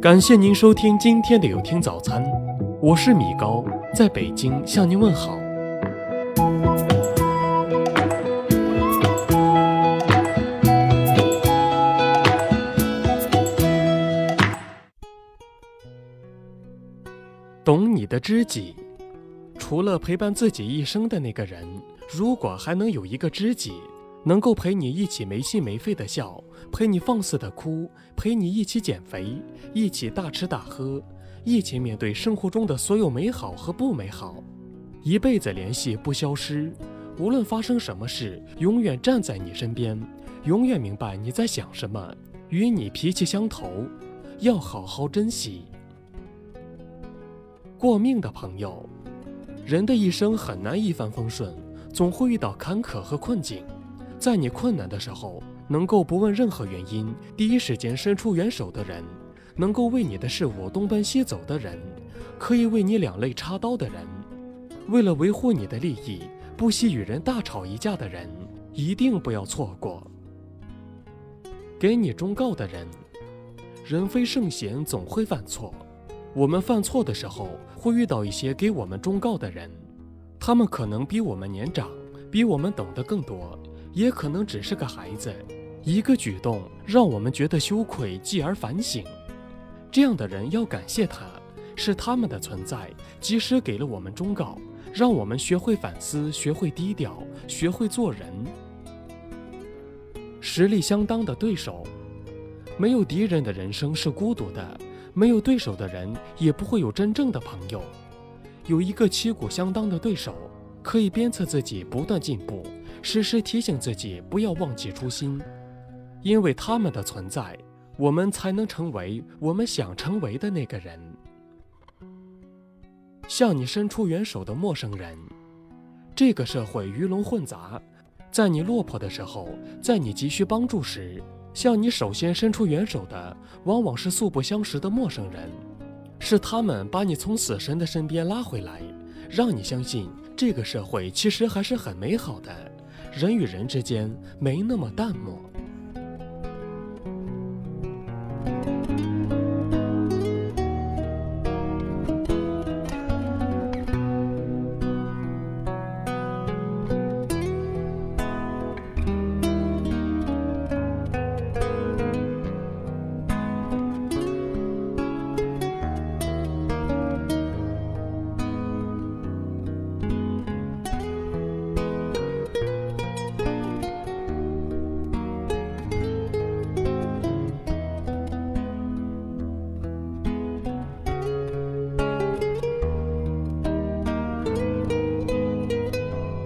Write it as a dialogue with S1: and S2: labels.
S1: 感谢您收听今天的有听早餐，我是米高，在北京向您问好。懂你的知己，除了陪伴自己一生的那个人，如果还能有一个知己。能够陪你一起没心没肺的笑，陪你放肆的哭，陪你一起减肥，一起大吃大喝，一起面对生活中的所有美好和不美好，一辈子联系不消失，无论发生什么事，永远站在你身边，永远明白你在想什么，与你脾气相投，要好好珍惜。过命的朋友，人的一生很难一帆风顺，总会遇到坎坷和困境。在你困难的时候，能够不问任何原因，第一时间伸出援手的人，能够为你的事物东奔西走的人，可以为你两肋插刀的人，为了维护你的利益不惜与人大吵一架的人，一定不要错过。给你忠告的人，人非圣贤，总会犯错。我们犯错的时候，会遇到一些给我们忠告的人，他们可能比我们年长，比我们懂得更多。也可能只是个孩子，一个举动让我们觉得羞愧，继而反省。这样的人要感谢他，是他们的存在，及时给了我们忠告，让我们学会反思，学会低调，学会做人。实力相当的对手，没有敌人的人生是孤独的，没有对手的人也不会有真正的朋友。有一个旗鼓相当的对手，可以鞭策自己不断进步。时时提醒自己不要忘记初心，因为他们的存在，我们才能成为我们想成为的那个人。向你伸出援手的陌生人，这个社会鱼龙混杂，在你落魄的时候，在你急需帮助时，向你首先伸出援手的，往往是素不相识的陌生人，是他们把你从死神的身边拉回来，让你相信这个社会其实还是很美好的。人与人之间没那么淡漠。